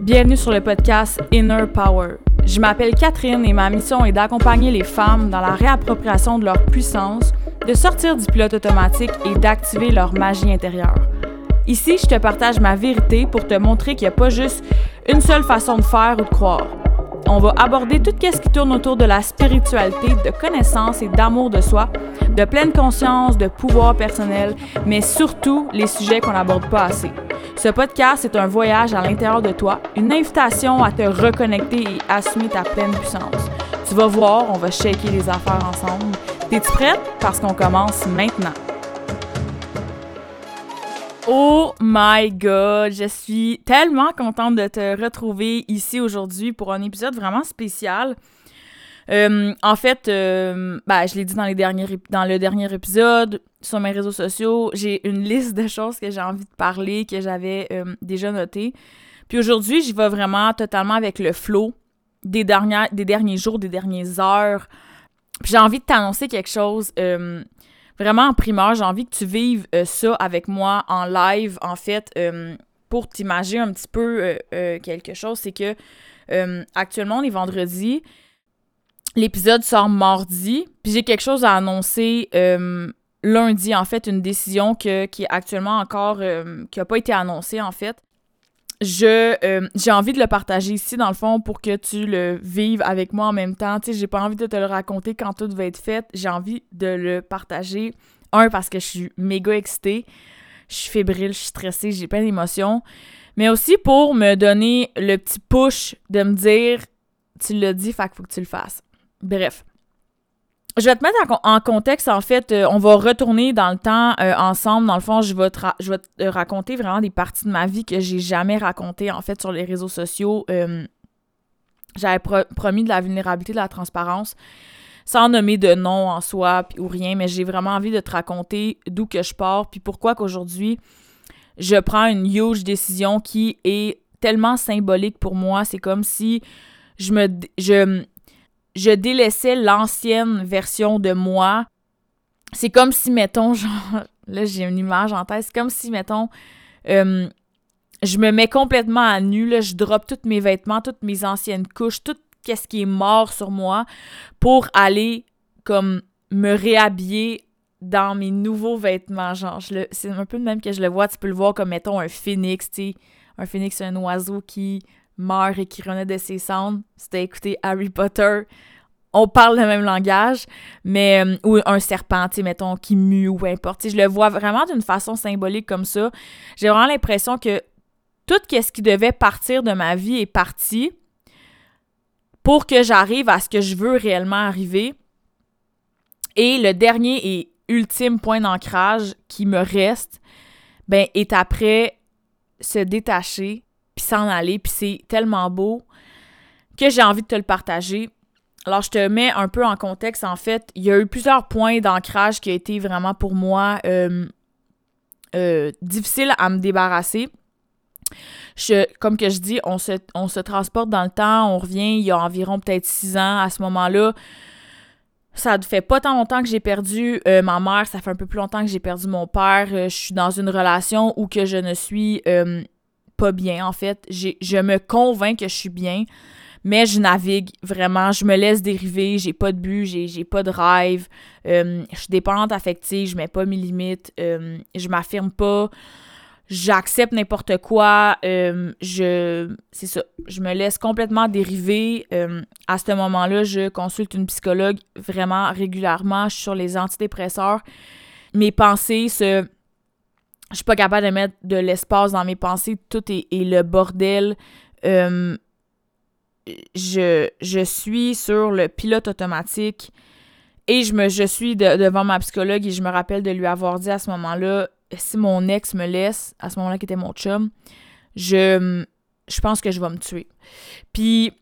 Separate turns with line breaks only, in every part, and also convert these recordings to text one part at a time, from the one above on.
Bienvenue sur le podcast Inner Power. Je m'appelle Catherine et ma mission est d'accompagner les femmes dans la réappropriation de leur puissance, de sortir du pilote automatique et d'activer leur magie intérieure. Ici, je te partage ma vérité pour te montrer qu'il n'y a pas juste une seule façon de faire ou de croire. On va aborder tout ce qui tourne autour de la spiritualité, de connaissance et d'amour de soi, de pleine conscience, de pouvoir personnel, mais surtout les sujets qu'on n'aborde pas assez. Ce podcast est un voyage à l'intérieur de toi, une invitation à te reconnecter et assumer ta pleine puissance. Tu vas voir, on va shaker les affaires ensemble. T'es-tu prête? Parce qu'on commence maintenant. Oh my god, je suis tellement contente de te retrouver ici aujourd'hui pour un épisode vraiment spécial. Euh, en fait, euh, ben, je l'ai dit dans, les derniers, dans le dernier épisode, sur mes réseaux sociaux, j'ai une liste de choses que j'ai envie de parler, que j'avais euh, déjà notées. Puis aujourd'hui, j'y vais vraiment totalement avec le flow des, des derniers jours, des dernières heures. Puis j'ai envie de t'annoncer quelque chose vraiment en primeur. J'ai envie que tu vives ça avec moi en live, en fait, pour t'imaginer un petit peu quelque chose. C'est que actuellement, on est vendredi. L'épisode sort mardi, puis j'ai quelque chose à annoncer euh, lundi, en fait, une décision qui est actuellement encore, euh, qui n'a pas été annoncée, en fait. Je, euh, j'ai envie de le partager ici, dans le fond, pour que tu le vives avec moi en même temps. Tu sais, j'ai pas envie de te le raconter quand tout va être fait. J'ai envie de le partager. Un, parce que je suis méga excitée. Je suis fébrile, je suis stressée, j'ai plein d'émotions. Mais aussi pour me donner le petit push de me dire, tu l'as dit, fait faut que tu le fasses. Bref. Je vais te mettre en, contexte, en fait, euh, on va retourner dans le temps euh, ensemble. Dans le fond, je vais, te raconter vraiment des parties de ma vie que j'ai jamais racontées, en fait, sur les réseaux sociaux. Euh, j'avais promis de la vulnérabilité, de la transparence, sans nommer de nom en soi ou rien, mais j'ai vraiment envie de te raconter d'où que je pars, puis pourquoi qu'aujourd'hui, je prends une huge décision qui est tellement symbolique pour moi. C'est comme si je me... Je, je délaissais l'ancienne version de moi. C'est comme si, mettons, genre, là j'ai une image en tête, c'est comme si, mettons, euh, je me mets complètement à nu, là, je drop tous mes vêtements, toutes mes anciennes couches, tout ce qui est mort sur moi pour aller comme me réhabiller dans mes nouveaux vêtements. Genre, c'est un peu le même que je le vois, tu peux le voir comme, mettons, un phénix, tu sais. Un phénix, c'est un oiseau qui meurt et qui renaît de ses cendres. C'était écouter Harry Potter. On parle le même langage, mais euh, ou un serpent, mettons, qui mue ou importe. je le vois vraiment d'une façon symbolique comme ça. J'ai vraiment l'impression que tout ce qui devait partir de ma vie est parti pour que j'arrive à ce que je veux réellement arriver. Et le dernier et ultime point d'ancrage qui me reste, ben, est après se détacher s'en aller, puis c'est tellement beau que j'ai envie de te le partager. Alors, je te mets un peu en contexte. En fait, il y a eu plusieurs points d'ancrage qui ont été vraiment pour moi euh, euh, difficiles à me débarrasser. Comme que je dis, on se, transporte dans le temps, on revient il y a environ peut-être six ans. À ce moment-là, ça ne fait pas tant longtemps que j'ai perdu euh, ma mère, ça fait un peu plus longtemps que j'ai perdu mon père. je suis dans une relation où que je ne suis pas bien, en fait. Je me convainc que je suis bien, mais je navigue vraiment. Je me laisse dériver. J'ai pas de but, j'ai pas de rêve. Euh, je suis dépendante affective, je mets pas mes limites. Euh, je m'affirme pas. J'accepte n'importe quoi. Euh, je c'est ça. Je me laisse complètement dériver. à ce moment-là, je consulte une psychologue vraiment régulièrement. Je suis sur les antidépresseurs. Mes pensées se je suis pas capable de mettre de l'espace dans mes pensées, tout est, le bordel. Euh, je, je suis sur le pilote automatique et je me je suis devant ma psychologue et je me rappelle de lui avoir dit à ce moment-là si mon ex me laisse à ce moment-là qui était mon chum, je je pense que je vais me tuer. Puis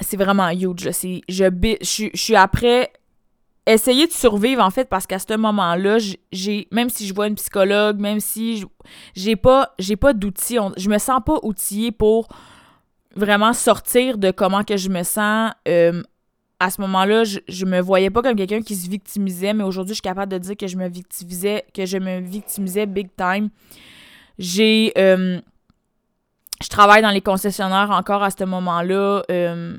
c'est vraiment huge, je suis après essayer de survivre en fait parce qu'à ce moment-là, j'ai même si je vois une psychologue, même si j'ai pas j'ai pas d'outils, je me sens pas outillée pour vraiment sortir de comment que je me sens euh, à ce moment-là, je, je me voyais pas comme quelqu'un qui se victimisait, mais aujourd'hui, je suis capable de dire que je me victimisais, que je me victimisais big time. J'ai euh, je travaille dans les concessionnaires encore à ce moment-là. Euh,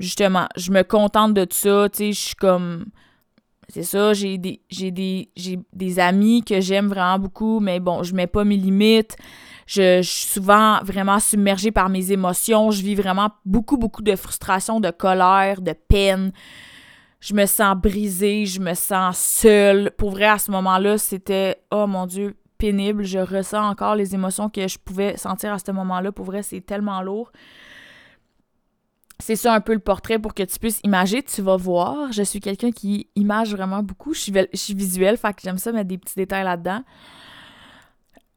justement, je me contente de ça, tu sais, je suis comme c'est ça, j'ai des j'ai des amis que j'aime vraiment beaucoup, mais bon, je mets pas mes limites. Je, je, suis souvent vraiment submergée par mes émotions, je vis vraiment beaucoup beaucoup de frustration, de colère, de peine. Je me sens brisée, je me sens seule. Pour vrai à ce moment-là, c'était oh mon dieu, pénible, je ressens encore les émotions que je pouvais sentir à ce moment-là. Pour vrai, c'est tellement lourd c'est ça un peu le portrait pour que tu puisses imaginer. Tu vas voir, je suis quelqu'un qui image vraiment beaucoup. Je suis, je suis visuelle, fait que j'aime ça mettre des petits détails là-dedans.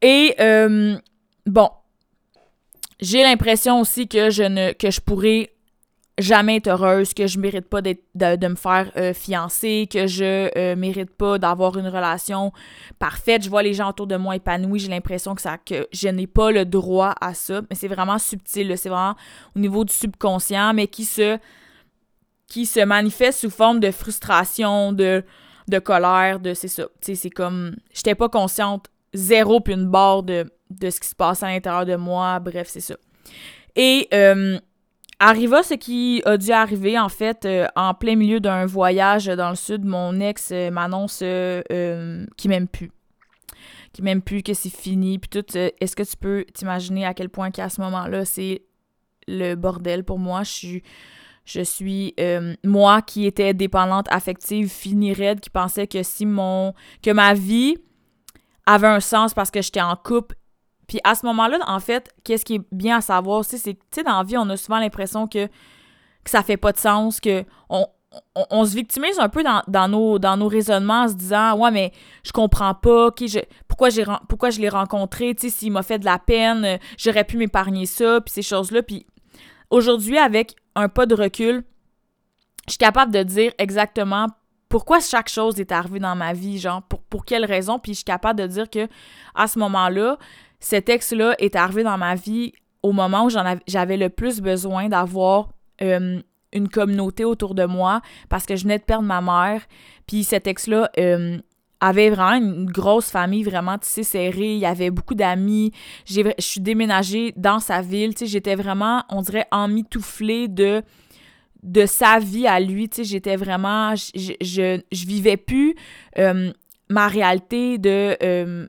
Et euh, bon, j'ai l'impression aussi que je ne que je pourrais jamais être heureuse, que je mérite pas de, de, me faire euh, fiancer, que je euh, mérite pas d'avoir une relation parfaite. Je vois les gens autour de moi épanouis, j'ai l'impression que ça que je n'ai pas le droit à ça, mais c'est vraiment subtil, c'est vraiment au niveau du subconscient, mais qui se qui se manifeste sous forme de frustration, de de colère, de c'est ça. Tu sais, c'est comme j'étais pas consciente zéro puis une barre de, de ce qui se passe à l'intérieur de moi, bref, c'est ça. Et euh, Arriva ce qui a dû arriver, en fait, euh, en plein milieu d'un voyage dans le sud. Mon ex euh, m'annonce euh, qu'il m'aime plus. Qu'il m'aime plus, que c'est fini. Puis tout, est-ce que tu peux t'imaginer à quel point qu'à ce moment-là, c'est le bordel pour moi? Je suis, je suis moi qui étais dépendante affective, finie raide, qui pensait que si mon. que ma vie avait un sens parce que j'étais en couple puis à ce moment-là, en fait, qu'est-ce qui est bien à savoir aussi, c'est que, tu sais, dans la vie, on a souvent l'impression que, que ça fait pas de sens, que on, on, se victimise un peu dans, nos, dans nos raisonnements en se disant Ouais, mais je comprends pas, je, pourquoi, j'ai, pourquoi je l'ai rencontré, tu sais, s'il m'a fait de la peine, j'aurais pu m'épargner ça, puis ces choses-là. Puis aujourd'hui, avec un pas de recul, je suis capable de dire exactement pourquoi chaque chose est arrivée dans ma vie, genre, pour, pour quelle raison, puis je suis capable de dire que à ce moment-là, cet ex-là est arrivé dans ma vie au moment où j'avais le plus besoin d'avoir une communauté autour de moi parce que je venais de perdre ma mère. Puis cet ex-là avait vraiment une grosse famille vraiment tissée serrée. Il y avait beaucoup d'amis. Je suis déménagée dans sa ville. J'étais vraiment, on dirait, emmitouflée de de sa vie à lui, tu sais, j'étais vraiment, je, je, vivais plus ma réalité de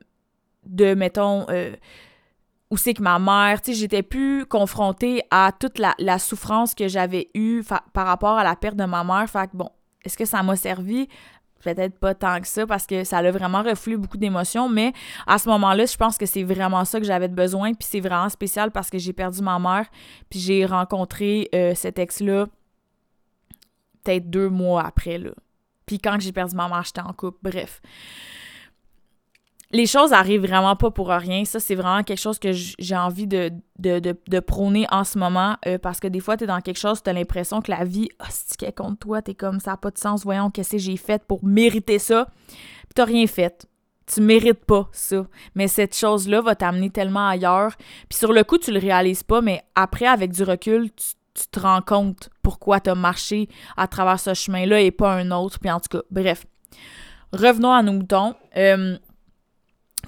de, mettons, euh, où c'est que ma mère, tu sais, j'étais plus confrontée à toute la, souffrance que j'avais eue par rapport à la perte de ma mère. Fait que bon, est-ce que ça m'a servi? Peut-être pas tant que ça parce que ça a vraiment reflé beaucoup d'émotions, mais à ce moment-là, je pense que c'est vraiment ça que j'avais besoin. Puis c'est vraiment spécial parce que j'ai perdu ma mère, puis j'ai rencontré euh, cet ex-là peut-être deux mois après, là. Puis quand j'ai perdu ma mère, j'étais en couple. Bref les choses arrivent vraiment pas pour rien. Ça, c'est vraiment quelque chose que j'ai envie de, de, prôner en ce moment. Euh, parce que des fois, tu es dans quelque chose, tu as l'impression que la vie, oh, si tu contre toi, tu es comme ça pas de sens. Voyons, qu'est-ce que j'ai fait pour mériter ça? Puis tu rien fait. Tu mérites pas ça. Mais cette chose-là va t'amener tellement ailleurs. Puis sur le coup, tu le réalises pas, mais après, avec du recul, tu, te rends compte pourquoi tu as marché à travers ce chemin-là et pas un autre. Puis en tout cas, bref. Revenons à nos moutons. Euh,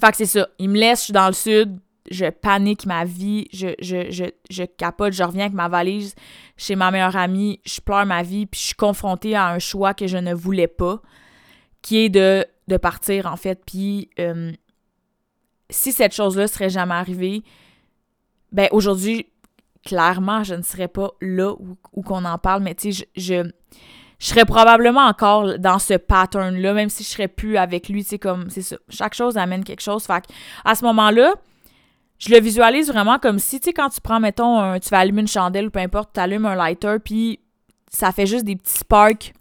fait que c'est ça. Il me laisse, je suis dans le sud, je panique ma vie, je, je, je, je capote, je reviens avec ma valise chez ma meilleure amie, je pleure ma vie, puis je suis confrontée à un choix que je ne voulais pas, qui est de, de partir, en fait. Puis euh, si cette chose-là serait jamais arrivée, ben aujourd'hui, clairement, je ne serais pas là où, qu'on en parle, mais tu sais, je serais probablement encore dans ce pattern-là, même si je serais plus avec lui, tu comme, c'est ça. Chaque chose amène quelque chose. Fait à ce moment-là, je le visualise vraiment comme si, tu sais, quand tu prends, mettons, tu vas allumer une chandelle ou peu importe, tu allumes un lighter, puis ça fait juste des petits sparks.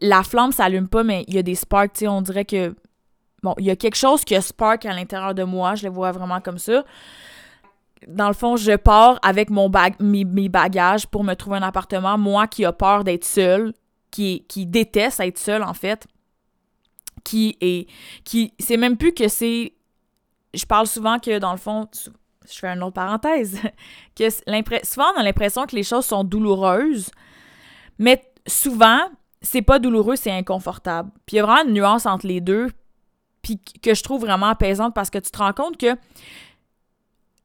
La flamme s'allume pas, mais il y a des sparks, tu sais, on dirait que, bon, il y a quelque chose qui a spark à l'intérieur de moi, je le vois vraiment comme ça dans le fond, je pars avec mon bag, mes, bagages pour me trouver un appartement. Moi qui a peur d'être seule, qui, déteste être seule, en fait, qui est. qui C'est même plus que c'est. Je parle souvent que, dans le fond, je fais une autre parenthèse, que souvent on a l'impression que les choses sont douloureuses, mais souvent, c'est pas douloureux, c'est inconfortable. Puis il y a vraiment une nuance entre les deux, puis que je trouve vraiment apaisante parce que tu te rends compte que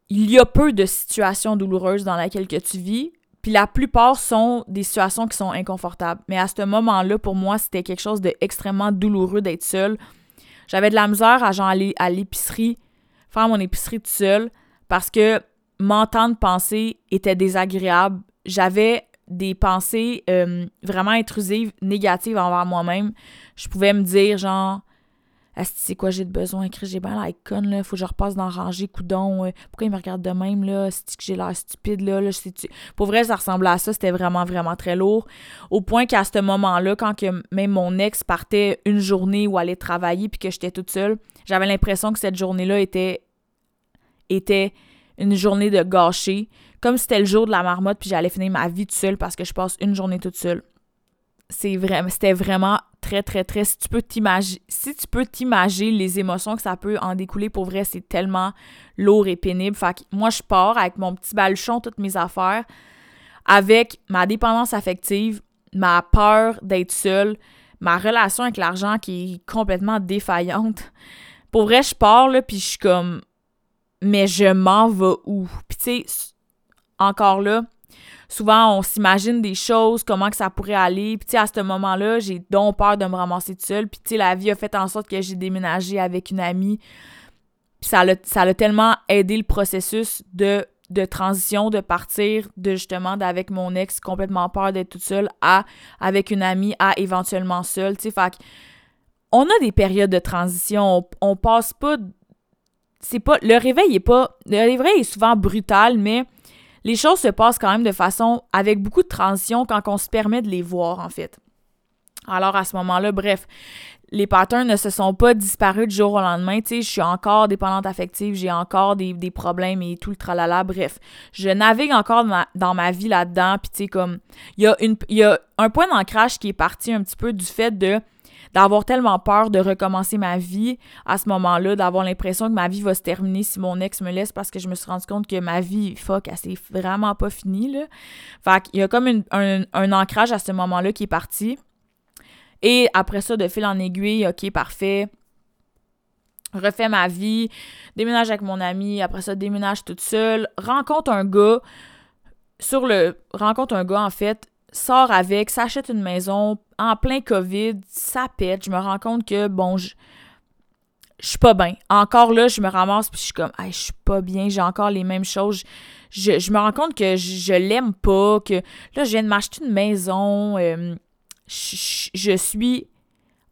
il y a peu de situations douloureuses dans lesquelles que tu vis, puis la plupart sont des situations qui sont inconfortables. Mais à ce moment-là, pour moi, c'était quelque chose d'extrêmement douloureux d'être seule. J'avais de la misère à genre aller à l'épicerie, faire mon épicerie toute seule, parce que m'entendre penser était désagréable. J'avais des pensées euh, vraiment intrusives, négatives envers moi-même. Je pouvais me dire, genre, c'est quoi j'ai besoin, j'ai bien con, là, faut que je repasse dans ranger, coudon, euh, pourquoi il me regarde de même, là, c'est que j'ai l'air stupide, là, là Pour vrai, ça ressemblait à ça, c'était vraiment, vraiment très lourd, au point qu'à ce moment-là, quand que même mon ex partait une journée ou allait travailler, puis que j'étais toute seule, j'avais l'impression que cette journée-là était, était une journée de gâcher, comme si c'était le jour de la marmotte, puis j'allais finir ma vie toute seule parce que je passe une journée toute seule. C'est vraiment, c'était vraiment très, très, très. Si tu peux t'imaginer, si tu peux t'imaginer les émotions que ça peut en découler, pour vrai, c'est tellement lourd et pénible. Fait que moi, je pars avec mon petit baluchon, toutes mes affaires, avec ma dépendance affective, ma peur d'être seule, ma relation avec l'argent qui est complètement défaillante. Pour vrai, je pars, là, puis je suis comme, mais je m'en vais où? Puis tu sais, encore là, souvent on s'imagine des choses, comment que ça pourrait aller. Puis tu à ce moment-là, j'ai donc peur de me ramasser toute seule. Puis tu la vie a fait en sorte que j'ai déménagé avec une amie. Puis ça l'a, tellement aidé le processus de, de transition, de partir de justement d'avec mon ex, complètement peur d'être toute seule, à avec une amie, à éventuellement seule. Tu sais, fait on a des périodes de transition. On, on passe pas c'est pas le réveil est pas le réveil est souvent brutal mais les choses se passent quand même de façon avec beaucoup de transition quand on se permet de les voir en fait. Alors à ce moment-là, bref, les patterns ne se sont pas disparus du jour au lendemain. Tu sais, je suis encore dépendante affective, j'ai encore des, problèmes et tout le tralala. Bref, je navigue encore dans ma, vie là-dedans. Puis tu sais, comme, il y, a y a un point d'ancrage qui est parti un petit peu du fait de d'avoir tellement peur de recommencer ma vie à ce moment-là, d'avoir l'impression que ma vie va se terminer si mon ex me laisse parce que je me suis rendu compte que ma vie, fuck, elle s'est vraiment pas finie, là. Fait qu'il y a comme un, ancrage à ce moment-là qui est parti. Et après ça, de fil en aiguille, ok, parfait refais ma vie, déménage avec mon ami, après ça, déménage toute seule, rencontre un gars, sur le, rencontre un gars, en fait, sors avec, s'achète une maison en plein COVID, ça pète. Je me rends compte que, bon, je, je suis pas bien. Encore là, je me ramasse puis je suis comme, hey, je suis pas bien, j'ai encore les mêmes choses. Je, me rends compte que je, l'aime pas, que là, je viens de m'acheter une maison. Euh, je, suis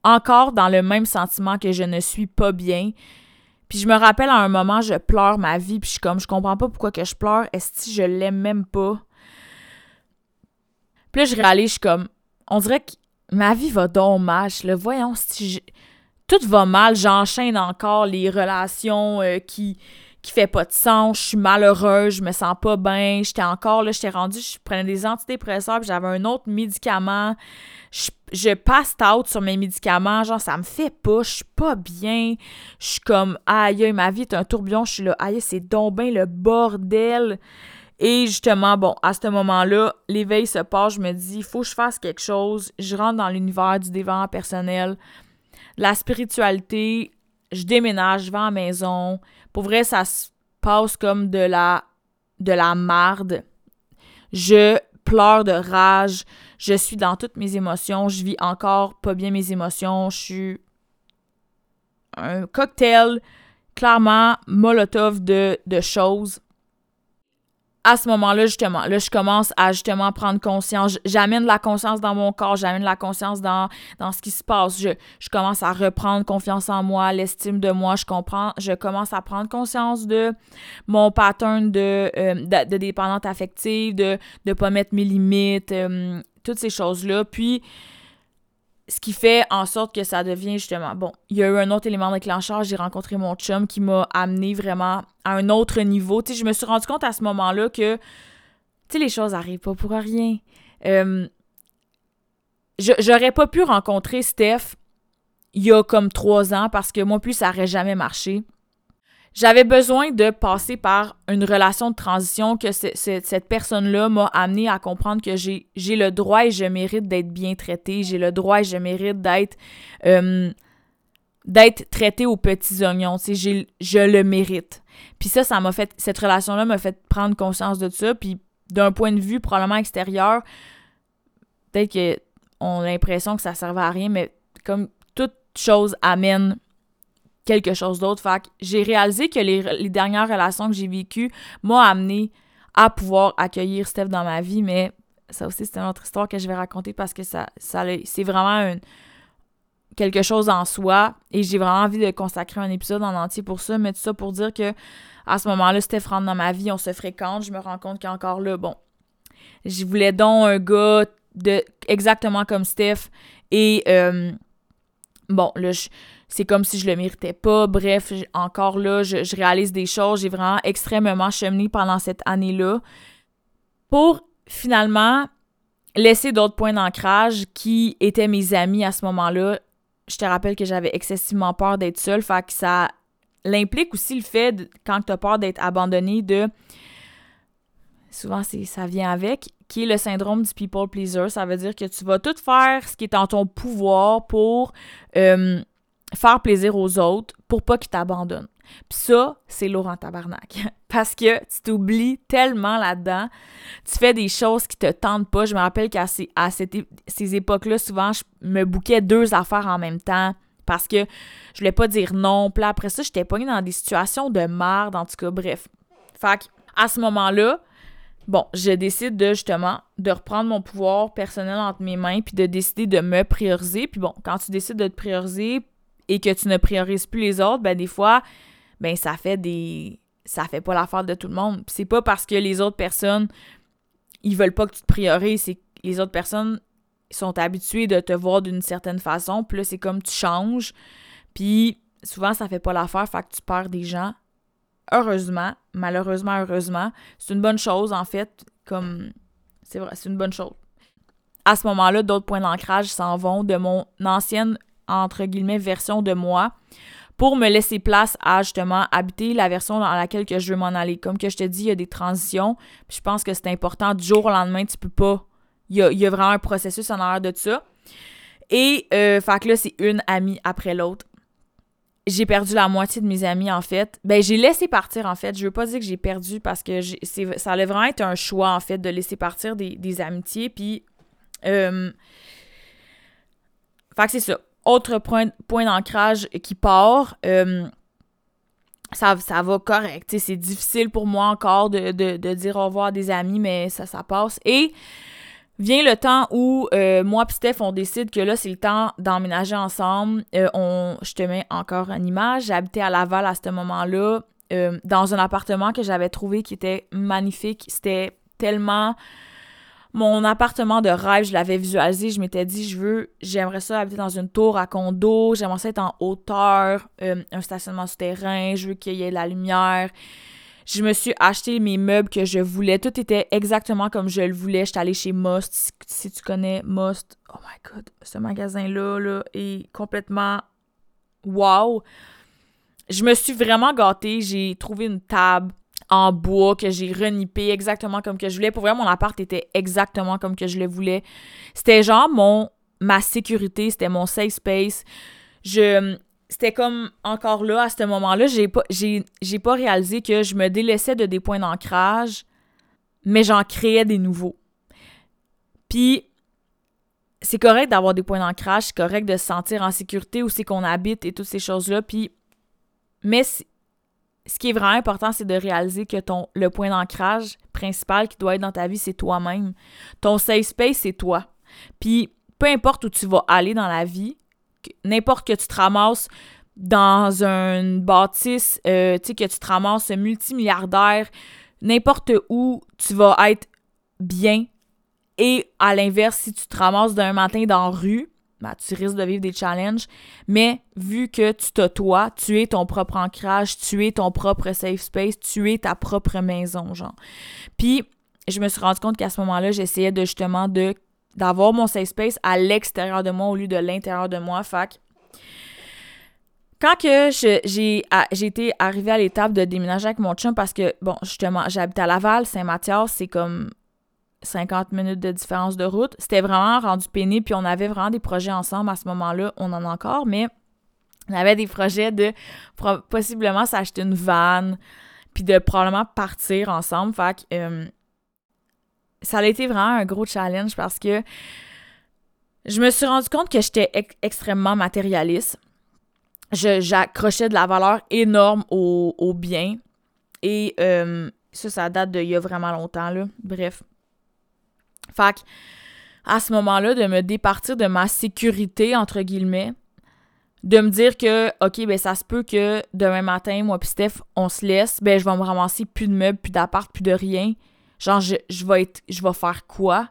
encore dans le même sentiment que je ne suis pas bien. Puis je me rappelle à un moment, je pleure ma vie, puis je suis comme, je comprends pas pourquoi que je pleure. Est-ce que je l'aime même pas? Puis là, je réalise, je suis comme, on dirait que ma vie va donc mal. le voyons, si tout va mal, j'enchaîne encore les relations euh, qui qui fait pas de sens, je suis malheureuse, je me sens pas bien, j'étais encore là, j'étais rendue, je prenais des antidépresseurs, puis j'avais un autre médicament. Je, je passe out sur mes médicaments, genre ça me fait pas, je suis pas bien. Je suis comme aïe, ma vie est un tourbillon, je suis là, aïe, c'est donc le bordel. Et justement, bon, à ce moment-là, l'éveil se passe, je me dis, il faut que je fasse quelque chose. Je rentre dans l'univers du développement personnel, la spiritualité, je déménage, je vais à maison. Pour vrai, ça se passe comme de la, de la marde. Je pleure de rage, je suis dans toutes mes émotions, je vis encore pas bien mes émotions, je suis un cocktail clairement molotov de, de choses à ce moment-là, justement, là, je commence à justement prendre conscience. J'amène la conscience dans mon corps, j'amène la conscience dans, dans ce qui se passe. Je, je commence à reprendre confiance en moi, l'estime de moi. Je comprends, je commence à prendre conscience de mon pattern de, euh, de, dépendante affective, de ne pas mettre mes limites, euh, toutes ces choses-là. Puis, ce qui fait en sorte que ça devient justement bon. Il y a eu un autre élément déclencheur, j'ai rencontré mon chum qui m'a amené vraiment à un autre niveau. Tu sais, je me suis rendu compte à ce moment-là que tu sais les choses arrivent pas pour rien. Euh, j'aurais pas pu rencontrer Steph il y a comme trois ans parce que moi plus ça aurait jamais marché j'avais besoin de passer par une relation de transition que cette personne-là m'a amené à comprendre que j'ai le droit et je mérite d'être bien traité, j'ai le droit et je mérite d'être euh, d'être traité aux petits oignons, tu je le mérite. Puis ça, ça m'a fait, cette relation-là m'a fait prendre conscience de ça. Puis d'un point de vue probablement extérieur, peut-être qu'on a l'impression que ça servait à rien, mais comme toute chose amène quelque chose d'autre. Fait j'ai réalisé que les, dernières relations que j'ai vécues m'ont amené à pouvoir accueillir Steph dans ma vie, mais ça aussi, c'est une autre histoire que je vais raconter parce que ça, ça c'est vraiment quelque chose en soi. Et j'ai vraiment envie de consacrer un épisode en entier pour ça, mais tout ça pour dire que à ce moment-là, Steph rentre dans ma vie, on se fréquente, je me rends compte qu'encore là, bon, je voulais donc un gars de exactement comme Steph. Et euh, bon, là, c'est comme si je le méritais pas. Bref, encore là, je, réalise des choses. J'ai vraiment extrêmement cheminé pendant cette année-là pour finalement laisser d'autres points d'ancrage qui étaient mes amis à ce moment-là. Je te rappelle que j'avais excessivement peur d'être seule, fait que ça l'implique aussi le fait, quand tu as peur d'être abandonné, de. Souvent, ça vient avec, qui est le syndrome du people pleaser. Ça veut dire que tu vas tout faire ce qui est en ton pouvoir pour euh, faire plaisir aux autres, pour pas qu'ils t'abandonnent. Puis ça, c'est Laurent Tabarnak. Parce que tu t'oublies tellement là-dedans. Tu fais des choses qui te tentent pas. Je me rappelle qu'à ces, à ces époques-là, souvent, je me bouquais deux affaires en même temps parce que je voulais pas dire non. Après ça, j'étais pognée dans des situations de merde, en tout cas, bref. Fait à ce moment-là, bon, je décide de justement de reprendre mon pouvoir personnel entre mes mains puis de décider de me prioriser. Puis bon, quand tu décides de te prioriser et que tu ne priorises plus les autres, ben des fois, ben ça fait des ça fait pas l'affaire de tout le monde. C'est pas parce que les autres personnes ils veulent pas que tu te priorises, c'est que les autres personnes sont habitués de te voir d'une certaine façon, puis là, c'est comme tu changes, puis souvent, ça fait pas l'affaire, fait que tu perds des gens. Heureusement, malheureusement, heureusement, c'est une bonne chose, en fait, comme... C'est vrai, c'est une bonne chose. À ce moment-là, d'autres points d'ancrage s'en vont de mon ancienne, entre guillemets, version de moi pour me laisser place à justement habiter la version dans laquelle que je veux m'en aller. Comme que je te dis, il y a des transitions. je pense que c'est important. Du jour au lendemain, tu peux pas il y a, vraiment un processus en arrière de ça. Et, euh, fait que là, c'est une amie après l'autre. J'ai perdu la moitié de mes amis, en fait. Ben, j'ai laissé partir, en fait. Je veux pas dire que j'ai perdu parce que ça allait vraiment être un choix, en fait, de laisser partir des, amitiés. Puis, euh, fait que c'est ça. Autre point, point d'ancrage qui part. Euh, ça, ça va correct. C'est difficile pour moi encore de, de, dire au revoir à des amis, mais ça, ça passe. Et Vient le temps où euh, moi et Steph, on décide que là, c'est le temps d'emménager ensemble. Euh, on, je te mets encore une image. J'habitais à Laval à ce moment-là, dans un appartement que j'avais trouvé qui était magnifique. C'était tellement mon appartement de rêve. Je l'avais visualisé. Je m'étais dit, je veux, j'aimerais ça habiter dans une tour à condo. J'aimerais ça être en hauteur, un stationnement souterrain. Je veux qu'il y ait de la lumière. Je me suis acheté mes meubles que je voulais. Tout était exactement comme je le voulais. J'étais allée chez Most. Si, tu connais Most, oh my god, ce magasin-là là, est complètement wow. Je me suis vraiment gâtée. J'ai trouvé une table en bois que j'ai renippée exactement comme que je voulais. Pour vrai, mon appart était exactement comme que je le voulais. C'était genre mon ma sécurité, c'était mon safe space. Je c'était comme encore là, à ce moment-là, j'ai pas, j'ai, pas réalisé que je me délaissais de des points d'ancrage, mais j'en créais des nouveaux. Puis, c'est correct d'avoir des points d'ancrage, c'est correct de se sentir en sécurité où c'est qu'on habite et toutes ces choses-là. Puis, mais ce qui est vraiment important, c'est de réaliser que ton, le point d'ancrage principal qui doit être dans ta vie, c'est toi-même. Ton safe space, c'est toi. Puis, peu importe où tu vas aller dans la vie, n'importe que tu te ramasses dans une bâtisse, euh, tu sais, que tu te ramasses multimilliardaire, n'importe où, tu vas être bien. Et à l'inverse, si tu te ramasses d'un matin dans la rue, ben, tu risques de vivre des challenges. Mais vu que tu te toi, tu es ton propre ancrage, tu es ton propre safe space, tu es ta propre maison, genre. Puis, je me suis rendu compte qu'à ce moment-là, j'essayais de justement de d'avoir mon safe space à l'extérieur de moi au lieu de l'intérieur de moi. Fait quand que j'ai été arrivée à l'étape de déménager avec mon chum parce que, bon, justement, j'habite à Laval, Saint-Mathias, c'est comme 50 minutes de différence de route. C'était vraiment rendu pénible, puis on avait vraiment des projets ensemble à ce moment-là. On en a encore, mais On avait des projets de possiblement s'acheter une van, puis de probablement partir ensemble. Fait que euh, ça a été vraiment un gros challenge parce que je me suis rendu compte que j'étais extrêmement matérialiste. J'accrochais de la valeur énorme au, au bien. Et euh, ça, ça date d'il y a vraiment longtemps, là. Bref. Fait que, à ce moment-là, de me départir de ma sécurité, entre guillemets, de me dire que, OK, ben ça se peut que demain matin, moi puis Steph, on se laisse, ben je vais me ramasser plus de meubles, plus d'appart, plus de rien. Genre, je, vais être, je vais faire quoi?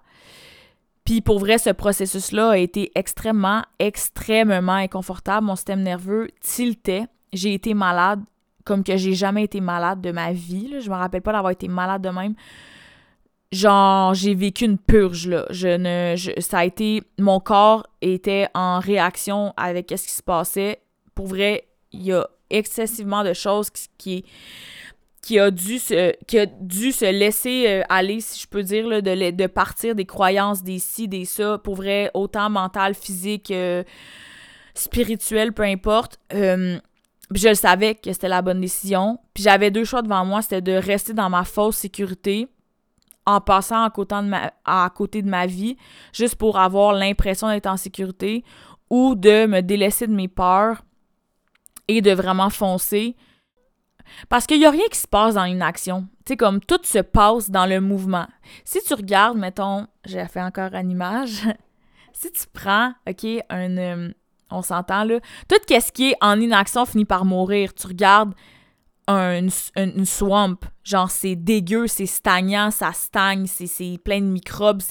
Puis pour vrai, ce processus-là a été extrêmement, extrêmement inconfortable. Mon système nerveux tiltait. J'ai été malade comme que j'ai jamais été malade de ma vie. Là. Je me rappelle pas d'avoir été malade de même. Genre, j'ai vécu une purge, là. Je ne... ça a été... Mon corps était en réaction avec ce qui se passait. Pour vrai, il y a excessivement de choses qui... qui qui a dû se, qui a dû se laisser euh, aller, si je peux dire, là, de, de partir des croyances, des ci, des ça, pour vrai, autant mental, physique, euh, spirituel, peu importe. Euh, je le savais que c'était la bonne décision. Puis j'avais deux choix devant moi, c'était de rester dans ma fausse sécurité en passant à côté de ma, vie, juste pour avoir l'impression d'être en sécurité, ou de me délaisser de mes peurs et de vraiment foncer parce qu'il n'y a rien qui se passe dans une action. Tu sais, comme tout se passe dans le mouvement. Si tu regardes, mettons, j'ai fait encore une image. si tu prends, OK, un. Euh, on s'entend là. Tout ce qui est en inaction finit par mourir. Tu regardes un, une, swamp. Genre, c'est dégueu, c'est stagnant, ça stagne, c'est plein de microbes.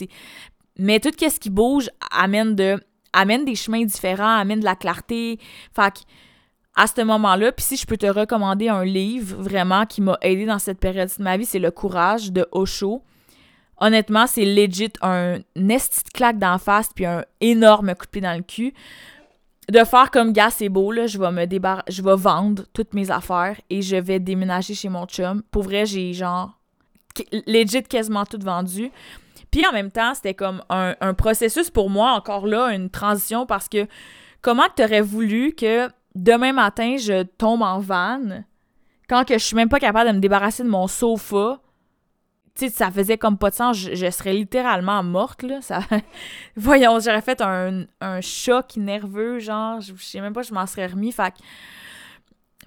Mais tout ce qui bouge amène, de, amène des chemins différents, amène de la clarté. Fait que à ce moment-là. Puis si je peux te recommander un livre vraiment qui m'a aidé dans cette période de ma vie, c'est Le Courage de Osho. Honnêtement, c'est legit un nest claque d'en face puis un énorme coup de pied dans le cul. De faire comme gars, c'est beau, là, je vais me débar je vais vendre toutes mes affaires et je vais déménager chez mon chum. Pour vrai, j'ai genre legit quasiment tout vendu. Puis en même temps, c'était comme un, processus pour moi, encore là, une transition parce que comment tu aurais voulu que demain matin, je tombe en vanne, quand que je suis même pas capable de me débarrasser de mon sofa, tu sais, ça faisait comme pas de sens, je, serais littéralement morte, là. Ça... Voyons, j'aurais fait un, choc nerveux, genre, je, sais même pas, je m'en serais remis, fait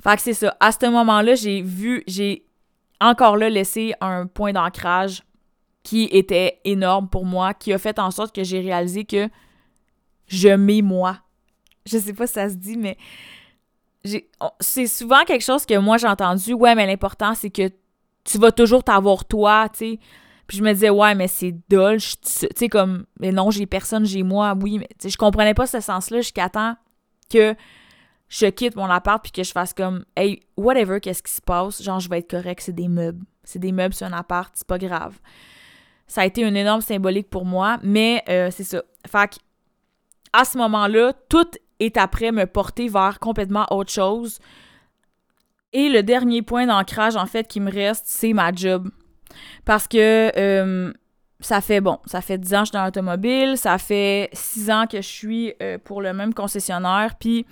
fait que c'est ça. À ce moment-là, j'ai vu, j'ai encore là laissé un point d'ancrage qui était énorme pour moi, qui a fait en sorte que j'ai réalisé que je m'ai moi. Je sais pas si ça se dit, mais c'est souvent quelque chose que moi j'ai entendu. Ouais, mais l'important, c'est que tu vas toujours t'avoir toi, tu sais. Puis je me disais, ouais, mais c'est dole. Tu sais, comme, mais non, j'ai personne, j'ai moi. Oui, mais je comprenais pas ce sens-là jusqu'à temps que je quitte mon appart puis que je fasse comme, hey, whatever, qu'est-ce qui se passe? Genre, je vais être correct, c'est des meubles. C'est des meubles sur un appart, c'est pas grave. Ça a été une énorme symbolique pour moi, mais euh, c'est ça. Fait à ce moment-là, tout est après me porter vers complètement autre chose. Et le dernier point d'ancrage, en fait, qui me reste, c'est ma job. Parce que euh, ça fait, bon, ça fait 10 ans que je suis dans l'automobile, ça fait 6 ans que je suis euh, pour le même concessionnaire, puis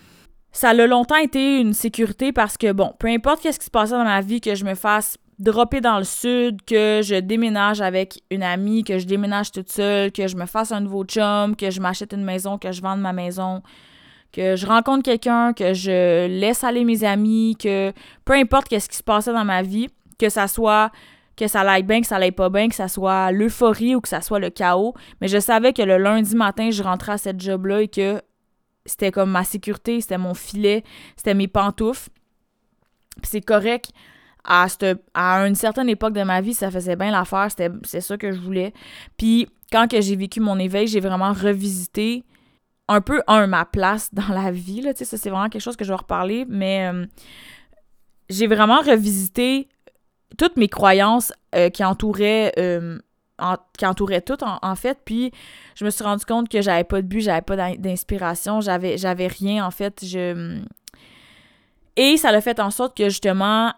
ça a longtemps été une sécurité parce que, bon, peu importe qu'est-ce qui se passait dans ma vie, que je me fasse dropper dans le sud, que je déménage avec une amie, que je déménage toute seule, que je me fasse un nouveau chum, que je m'achète une maison, que je vende ma maison, que je rencontre quelqu'un, que je laisse aller mes amis, que peu importe qu'est-ce qui se passait dans ma vie, que ça soit que ça aille bien, que ça aille pas bien, que ça soit l'euphorie ou que ça soit le chaos, mais je savais que le lundi matin, je rentrais à cette job-là et que c'était comme ma sécurité, c'était mon filet, c'était mes pantoufles. c'est correct. À, à une certaine époque de ma vie, ça faisait bien l'affaire, c'est ça que je voulais. Puis quand j'ai vécu mon éveil, j'ai vraiment revisité un peu, un, ma place dans la vie, là, tu sais, c'est vraiment quelque chose que je vais reparler, mais euh, j'ai vraiment revisité toutes mes croyances euh, qui entouraient... Euh, qui entouraient tout en, fait. Puis je me suis rendu compte que j'avais pas de but j'avais pas d'inspiration j'avais rien en fait. Et ça l'a fait en sorte que justement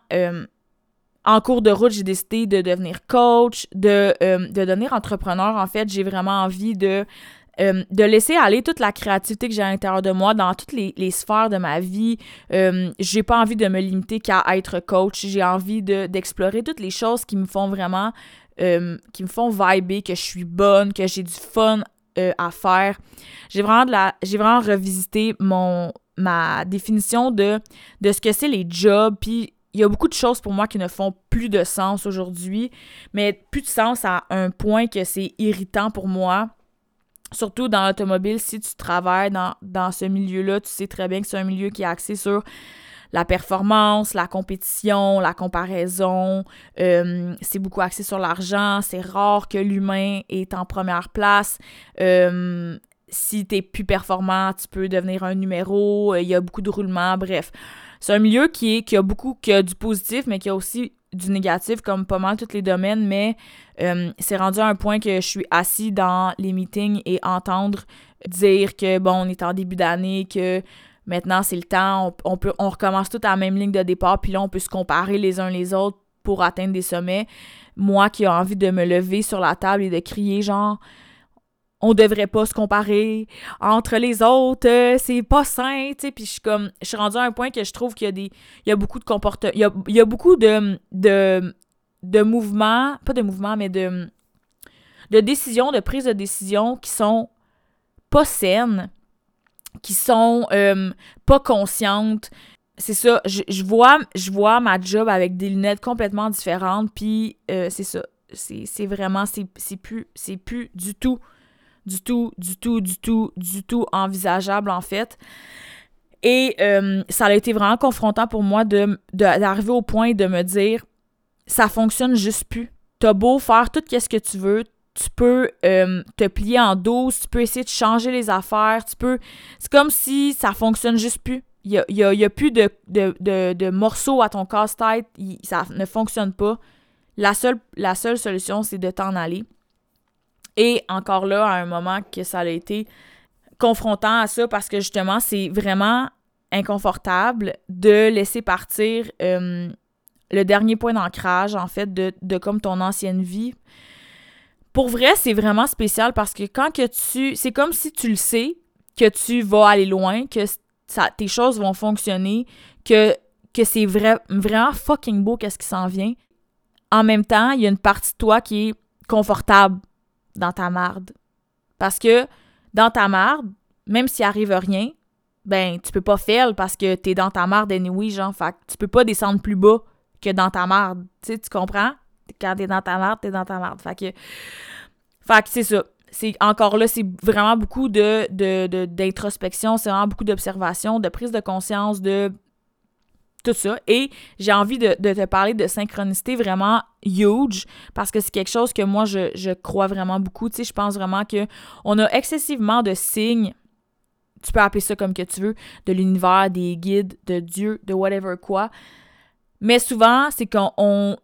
en cours de route j'ai décidé de devenir coach de, de devenir entrepreneur en fait. J'ai vraiment envie de euh, de laisser aller toute la créativité que j'ai à l'intérieur de moi dans toutes les, sphères de ma vie. Euh, j'ai pas envie de me limiter qu'à être coach. J'ai envie d'explorer toutes les choses qui me font vraiment, euh, qui me font vibrer, que je suis bonne, que j'ai du fun à faire. J'ai vraiment vraiment revisité mon, ma définition de, de ce que c'est les jobs, puis il y a beaucoup de choses pour moi qui ne font plus de sens aujourd'hui, mais plus de sens à un point que c'est irritant pour moi. Surtout dans l'automobile, si tu travailles dans, ce milieu-là, tu sais très bien que c'est un milieu qui est axé sur la performance, la compétition, la comparaison. Euh, c'est beaucoup axé sur l'argent. C'est rare que l'humain est en première place. Euh, si tu es plus performant, tu peux devenir un numéro. Il y a beaucoup de roulements. Bref, c'est un milieu qui, est, qui a beaucoup, qui a du positif, mais qui a aussi du négatif, comme pas mal tous les domaines, mais euh, c'est rendu à un point que je suis assis dans les meetings et entendre dire que, bon, on est en début d'année, que maintenant c'est le temps, on, peut, on recommence tout à la même ligne de départ, puis là, on peut se comparer les uns les autres pour atteindre des sommets. Moi qui ai envie de me lever sur la table et de crier genre on devrait pas se comparer entre les autres, euh, c'est pas sain, tu sais, puis je suis comme, je suis rendue à un point que je trouve qu'il y a des, il y a beaucoup de comportements, il y a, beaucoup de, de, de mouvements, pas de mouvements, mais de, de décisions, de prise de décision qui sont pas saines, qui sont euh, pas conscientes. C'est ça, je, vois, je vois ma job avec des lunettes complètement différentes, puis euh, c'est ça, c'est vraiment, c'est plus, plus du tout du tout, du tout, du tout, du tout envisageable en fait. Et euh, ça a été vraiment confrontant pour moi de d'arriver au point de me dire ça fonctionne juste plus. T'as beau faire tout ce que tu veux, tu peux euh, te plier en dos, tu peux essayer de changer les affaires, tu peux. C'est comme si ça fonctionne juste plus. Il n'y a, a, plus de, de, morceaux à ton casse-tête, ça ne fonctionne pas. La seule solution, c'est de t'en aller. Et encore là, à un moment que ça a été confrontant à ça parce que justement, c'est vraiment inconfortable de laisser partir euh, le dernier point d'ancrage, en fait, de, comme ton ancienne vie. Pour vrai, c'est vraiment spécial parce que quand que tu. C'est comme si tu le sais que tu vas aller loin, que tes choses vont fonctionner, que, que c'est vrai, vraiment fucking beau qu'est-ce qui s'en vient. En même temps, il y a une partie de toi qui est confortable dans ta marde. Parce que dans ta marde, même s'il arrive rien, ben tu peux pas faire parce que t'es dans ta marde anyway, genre. Fait que tu peux pas descendre plus bas que dans ta marde. Tu sais, tu comprends? Quand t'es dans ta marde, t'es dans ta marde. Fait que, fait c'est ça. C'est encore là, c'est vraiment beaucoup de, d'introspection, de, c'est vraiment beaucoup d'observation, de prise de conscience, de tout ça. Et j'ai envie de, te parler de synchronicité vraiment huge parce que c'est quelque chose que moi, je, crois vraiment beaucoup. Tu sais, je pense vraiment que on a excessivement de signes tu peux appeler ça comme que tu veux, de l'univers, des guides, de Dieu, de whatever quoi. Mais souvent, c'est qu'on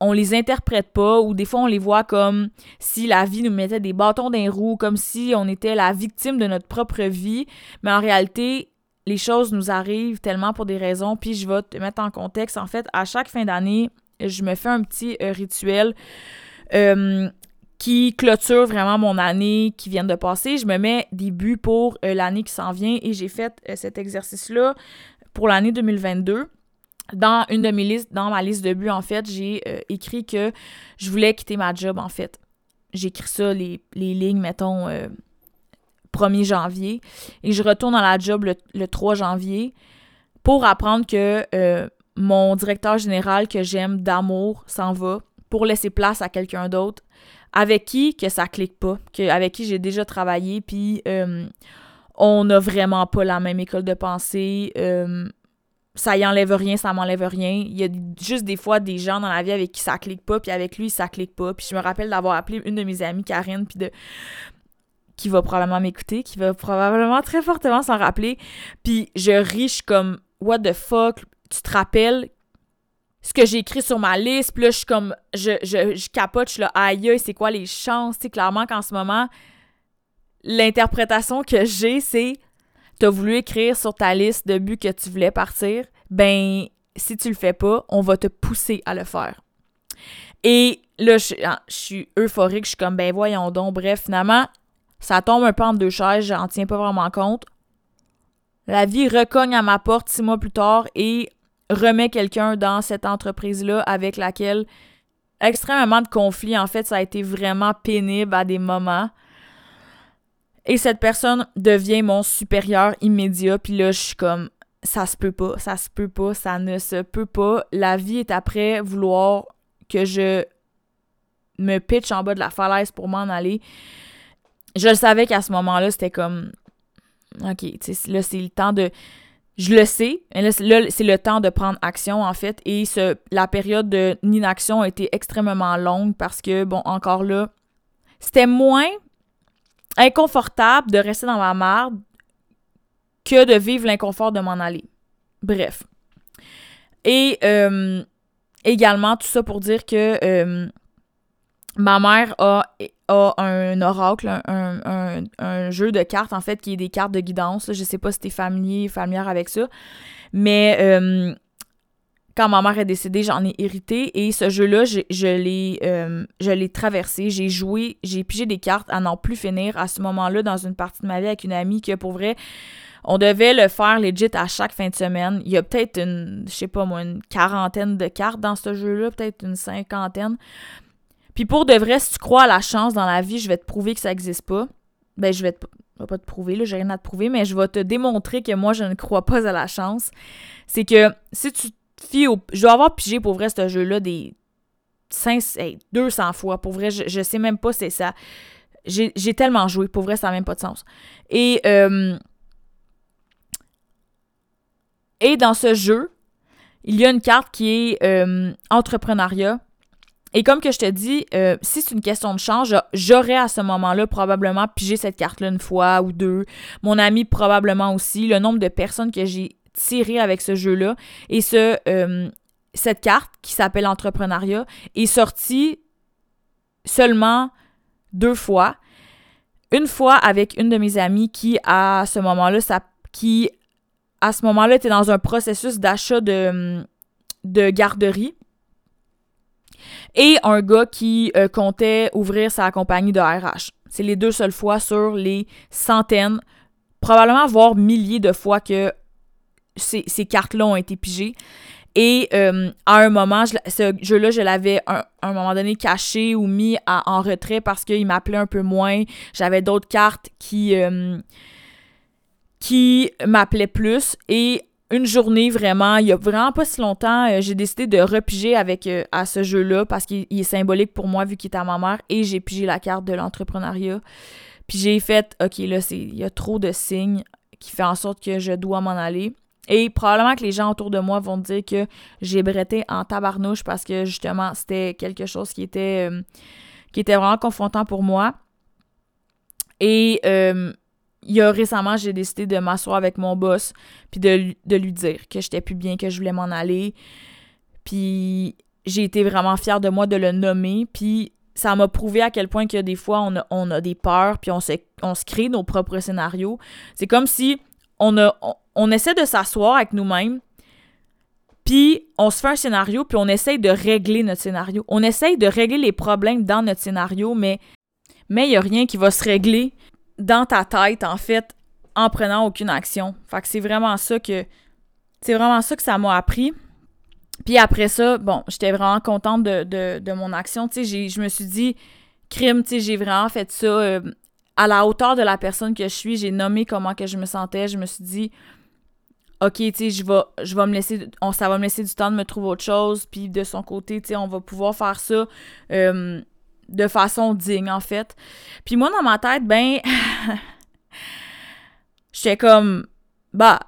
on, les interprète pas ou des fois on les voit comme si la vie nous mettait des bâtons dans les roues, comme si on était la victime de notre propre vie. Mais en réalité, les choses nous arrivent tellement pour des raisons. Puis je vais te mettre en contexte. En fait, à chaque fin d'année, je me fais un petit euh, rituel euh, qui clôture vraiment mon année qui vient de passer. Je me mets des buts pour euh, l'année qui s'en vient et j'ai fait cet exercice-là pour l'année 2022 dans une de mes listes, dans ma liste de buts, en fait, j'ai écrit que je voulais quitter ma job, en fait. J'ai écrit ça, les, les lignes, mettons, 1er janvier et je retourne à la job le, 3 janvier pour apprendre que euh, mon directeur général que j'aime d'amour s'en va pour laisser place à quelqu'un d'autre avec qui que ça clique pas, avec qui j'ai déjà travaillé, puis euh, on n'a vraiment pas la même école de pensée. Euh, ça y enlève rien, ça m'enlève rien. Il y a juste des fois des gens dans la vie avec qui ça clique pas, puis avec lui, ça clique pas. Puis je me rappelle d'avoir appelé une de mes amies, Karine, puis de qui va probablement m'écouter, qui va probablement très fortement s'en rappeler. Puis je riche comme What the fuck? Tu te rappelles ce que j'ai écrit sur ma liste? Puis là, je suis comme je, je, je capote, je suis aïe, c'est quoi les chances? Tu clairement qu'en ce moment, l'interprétation que j'ai, c'est t'as voulu écrire sur ta liste de buts que tu voulais partir, ben si tu le fais pas, on va te pousser à le faire. Et là, je, je suis euphorique, je suis comme ben voyons donc. Bref, finalement, Ça tombe un peu en deux chaises, j'en tiens pas vraiment compte. La vie recogne à ma porte six mois plus tard et remet quelqu'un dans cette entreprise-là avec laquelle extrêmement de conflits. En fait, ça a été vraiment pénible à des moments. Et cette personne devient mon supérieur immédiat. Puis là, je suis comme, ça se peut pas, ça se peut pas, ça ne se peut pas. La vie est après vouloir que je me pitch en bas de la falaise pour m'en aller. Je le savais qu'à ce moment-là, c'était comme, OK, là, c'est le temps de je le sais, là, c'est le temps de prendre action, en fait. Et ce, la période d'inaction a été extrêmement longue parce que, bon, encore là, c'était moins inconfortable de rester dans ma marde que de vivre l'inconfort de m'en aller. Bref. Et euh, également, tout ça pour dire que euh, ma mère a, un oracle, un, jeu de cartes, en fait, qui est des cartes de guidance. Je sais pas si t'es familier, familière avec ça. Mais euh, quand ma mère est décédée, j'en ai hérité. Et ce jeu-là, je, euh, je l'ai traversé. J'ai joué, j'ai pigé des cartes à n'en plus finir à ce moment-là dans une partie de ma vie avec une amie que pour vrai. On devait le faire legit à chaque fin de semaine. Il y a peut-être une, je sais pas moi, une quarantaine de cartes dans ce jeu-là, peut-être une cinquantaine. Puis pour de vrai, si tu crois à la chance dans la vie, je vais te prouver que ça n'existe pas. Ben, je vais, te, vais pas te prouver, là, j'ai rien à te prouver, mais je vais te démontrer que moi, je ne crois pas à la chance. C'est que si tu te fies au. Je dois avoir pigé pour vrai ce jeu-là des 5, 200 fois. Pour vrai, je, je sais même pas c'est ça. J'ai tellement joué. Pour vrai, ça n'a même pas de sens. Et, euh, et dans ce jeu, il y a une carte qui est euh, entrepreneuriat. Et comme que je te dis, euh, si c'est une question de change, j'aurais à ce moment-là probablement pigé cette carte-là une fois ou deux. Mon ami probablement aussi. Le nombre de personnes que j'ai tiré avec ce jeu-là. Et ce, euh, cette carte qui s'appelle entrepreneuriat est sortie seulement deux fois. Une fois avec une de mes amies qui, à ce moment-là, qui, à ce moment-là, était dans un processus d'achat de, de garderie et un gars qui euh, comptait ouvrir sa compagnie de RH. C'est les deux seules fois sur les centaines, probablement voire milliers de fois que ces, cartes-là ont été pigées. Et euh, à un moment, ce jeu-là, je l'avais à un, moment donné caché ou mis en retrait parce qu'il m'appelait un peu moins. J'avais d'autres cartes qui, euh, qui m'appelaient plus. Et une journée vraiment, il y a vraiment pas si longtemps, euh, j'ai décidé de repiger avec euh, à ce jeu-là parce qu'il est symbolique pour moi vu qu'il est à ma mère et j'ai pigé la carte de l'entrepreneuriat. Puis j'ai fait OK, là il y a trop de signes qui fait en sorte que je dois m'en aller. Et probablement que les gens autour de moi vont dire que j'ai bretté en tabarnouche parce que justement, c'était quelque chose qui était euh, qui était vraiment confrontant pour moi. Et il y a récemment, j'ai décidé de m'asseoir avec mon boss puis de, lui dire que j'étais plus bien, que je voulais m'en aller. Puis j'ai été vraiment fière de moi de le nommer. Puis ça m'a prouvé à quel point que des fois, on a, on a des peurs, puis on se, crée nos propres scénarios. C'est comme si on, a, essaie de s'asseoir avec nous-mêmes, puis on se fait un scénario, puis on essaye de régler notre scénario. On essaye de régler les problèmes dans notre scénario, mais mais il n'y a rien qui va se régler dans ta tête, en fait, en prenant aucune action. Fait que c'est vraiment ça que. C'est vraiment ça que ça m'a appris. Puis après ça, bon, j'étais vraiment contente de, mon action. Tu sais, je me suis dit, crime, tu sais, j'ai vraiment fait ça euh, à la hauteur de la personne que je suis. J'ai nommé comment que je me sentais. Je me suis dit, OK, tu sais, je vais, je vais me laisser, on, ça va me laisser du temps de me trouver autre chose. Puis de son côté, tu sais, on va pouvoir faire ça. Euh, de façon digne, en fait. Puis moi, dans ma tête, ben, j'étais comme, bah,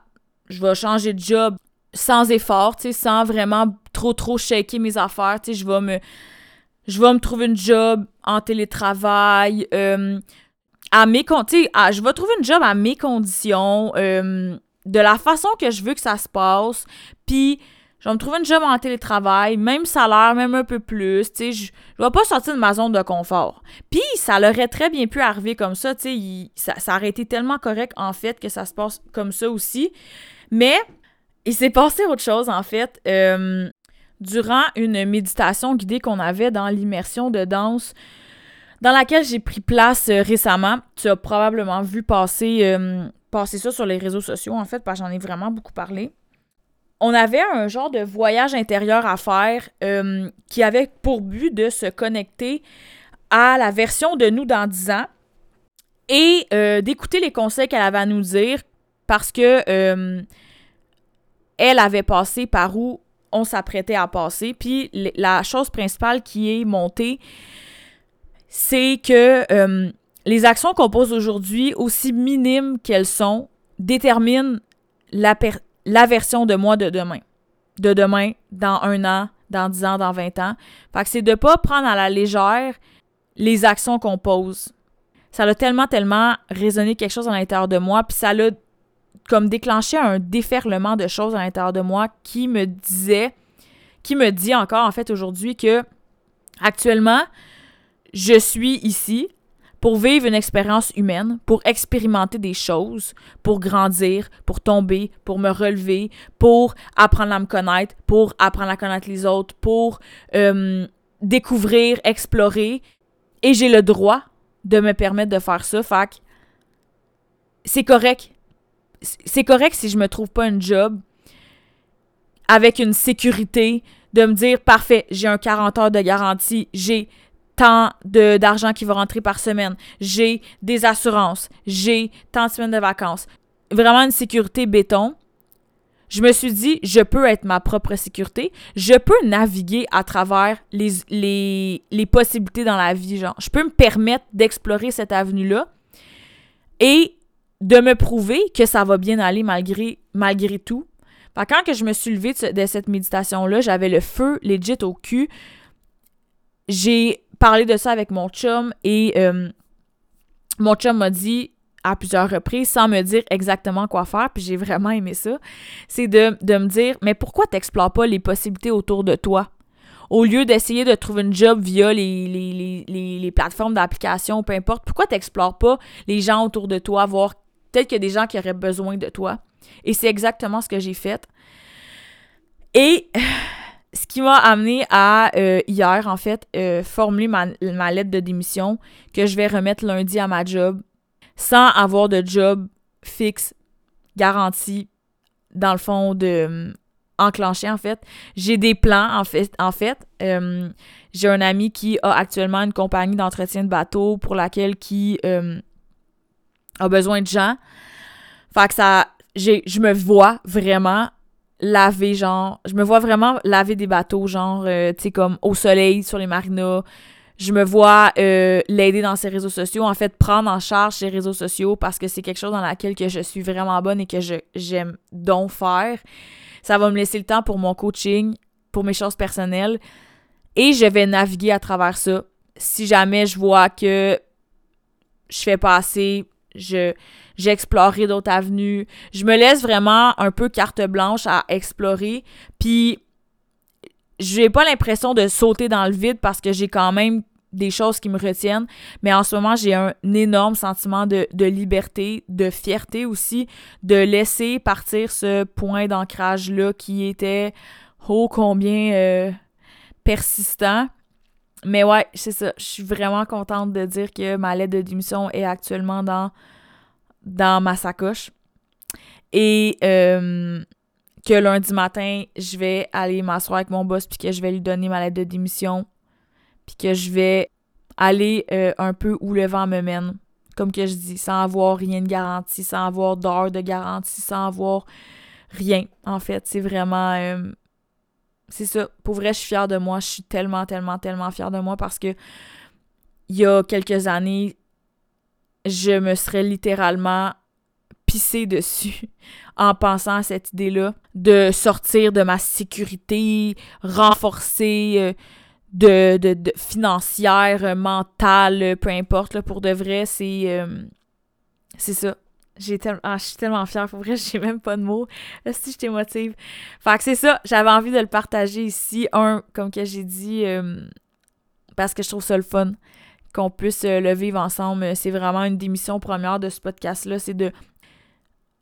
je vais changer de job sans effort, tu sais, sans vraiment trop, trop shaker mes affaires, tu sais, je vais me... Je vais me trouver une job en télétravail, euh, à mes sais, je vais trouver une job à mes conditions, euh, de la façon que je veux que ça se passe, puis je vais me trouver une job en télétravail, même salaire, même un peu plus, tu sais, je, je vais pas sortir de ma zone de confort. Puis ça l'aurait très bien pu arriver comme ça, tu sais, ça, ça aurait été tellement correct en fait que ça se passe comme ça aussi. Mais il s'est passé autre chose en fait. Euh, durant une méditation guidée qu'on avait dans l'immersion de danse dans laquelle j'ai pris place euh, récemment. Tu as probablement vu passer, euh, passer ça sur les réseaux sociaux, en fait, parce que j'en ai vraiment beaucoup parlé. On avait un genre de voyage intérieur à faire euh, qui avait pour but de se connecter à la version de nous dans 10 ans et d'écouter les conseils qu'elle avait à nous dire parce que elle avait passé par où on s'apprêtait à passer. Puis la chose principale qui est montée, c'est que euh, les actions qu'on pose aujourd'hui, aussi minimes qu'elles sont, déterminent la, la version de moi de demain. De demain, dans un an, dans dix ans, dans vingt ans. Fait que c'est de pas prendre à la légère les actions qu'on pose. Ça a tellement, tellement résonné quelque chose à l'intérieur de moi, puis ça l'a comme déclenché un déferlement de choses à l'intérieur de moi qui me disait, qui me dit encore en fait aujourd'hui que actuellement, je suis ici pour vivre une expérience humaine, pour expérimenter des choses, pour grandir, pour tomber, pour me relever, pour apprendre à me connaître, pour apprendre à connaître les autres, pour euh, découvrir, explorer. Et j'ai le droit de me permettre de faire ça. Fait c'est correct. C'est correct si je me trouve pas un job avec une sécurité de me dire parfait, j'ai un 40 heures de garantie, j'ai tant d'argent qui va rentrer par semaine, j'ai des assurances, j'ai tant de semaines de vacances. Vraiment une sécurité béton. Je me suis dit, je peux être ma propre sécurité, je peux naviguer à travers les, les, les possibilités dans la vie, genre. Je peux me permettre d'explorer cette avenue-là et de me prouver que ça va bien aller malgré, malgré tout. quand que je me suis levée de, cette méditation-là, j'avais le feu legit au cul. J'ai parlé de ça avec mon chum et euh, mon chum m'a dit à plusieurs reprises, sans me dire exactement quoi faire, puis j'ai vraiment aimé ça, c'est de, me dire, mais pourquoi t'explores pas les possibilités autour de toi? Au lieu d'essayer de trouver une job via les, plateformes d'application, peu importe, pourquoi t'explores pas les gens autour de toi, voir peut-être qu'il des gens qui auraient besoin de toi? Et c'est exactement ce que j'ai fait. Et ce qui m'a amené à, euh, hier, en fait, euh, formuler ma, lettre de démission que je vais remettre lundi à ma job sans avoir de job fixe, garanti, dans le fond, de euh, enclencher, en fait. J'ai des plans, en fait. En fait. j'ai un ami qui a actuellement une compagnie d'entretien de bateau pour laquelle qui a besoin de gens. Fait que ça... Je me vois vraiment laver, genre, je me vois vraiment laver des bateaux, genre, euh, tu sais, comme au soleil, sur les marinas. Je me vois euh, l'aider dans ses réseaux sociaux, en fait, prendre en charge ses réseaux sociaux parce que c'est quelque chose dans laquelle que je suis vraiment bonne et que j'aime donc faire. Ça va me laisser le temps pour mon coaching, pour mes choses personnelles. Et je vais naviguer à travers ça. Si jamais je vois que je fais pas assez, je j'explorerai d'autres avenues. Je me laisse vraiment un peu carte blanche à explorer. Puis, j'ai pas l'impression de sauter dans le vide parce que j'ai quand même des choses qui me retiennent. Mais en ce moment, j'ai un énorme sentiment de, liberté, de fierté aussi, de laisser partir ce point d'ancrage-là qui était oh combien euh, persistant. Mais ouais, c'est ça. Je suis vraiment contente de dire que ma lettre de démission est actuellement dans dans ma sacoche. Et euh, que lundi matin, je vais aller m'asseoir avec mon boss, puis que je vais lui donner ma lettre de démission, puis que je vais aller euh, un peu où le vent me mène. Comme que je dis, sans avoir rien de garantie, sans avoir d'heure de garantie, sans avoir rien. En fait, c'est vraiment. Euh, c'est ça. Pour vrai, je suis fière de moi. Je suis tellement, tellement, tellement fière de moi parce que il y a quelques années, je me serais littéralement pissé dessus en pensant à cette idée-là de sortir de ma sécurité renforcée euh, de, de, financière, euh, mentale, peu importe, là, pour de vrai, c'est euh, c'est ça. J'ai ah, je suis tellement fière, pour vrai, j'ai même pas de mots. si je t'émotive. Fait que c'est ça, j'avais envie de le partager ici. Un, comme que j'ai dit, parce que je trouve ça le fun qu'on puisse euh, le vivre ensemble. C'est vraiment une des missions premières de ce podcast-là, c'est de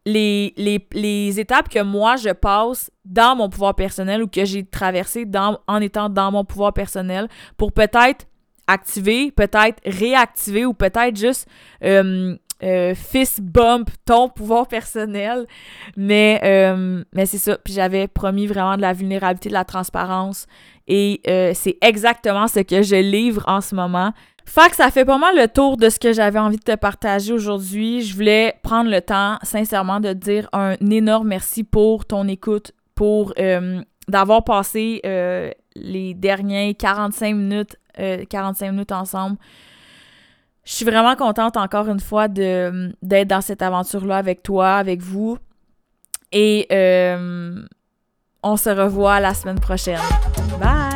les, les, étapes que moi je passe dans mon pouvoir personnel ou que j'ai traversé dans, en étant dans mon pouvoir personnel pour peut-être activer, peut-être réactiver ou peut-être juste euh, euh, fist bump ton pouvoir personnel. Mais, euh, mais c'est ça. Puis j'avais promis vraiment de la vulnérabilité, de la transparence. Et c'est exactement ce que je livre en ce moment. Fait que ça fait pas mal le tour de ce que j'avais envie de te partager aujourd'hui. Je voulais prendre le temps, sincèrement, de te dire un énorme merci pour ton écoute, pour d'avoir passé les derniers 45 minutes, 45 minutes ensemble. Je suis vraiment contente encore une fois d'être dans cette aventure-là avec toi, avec vous. Et euh, on se revoit la semaine prochaine. Bye!